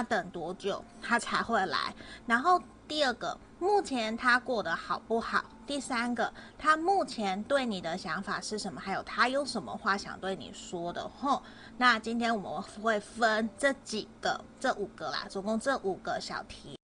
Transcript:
他等多久他才会来？然后第二个，目前他过得好不好？第三个，他目前对你的想法是什么？还有他有什么话想对你说的？吼，那今天我们会分这几个，这五个啦，总共这五个小题。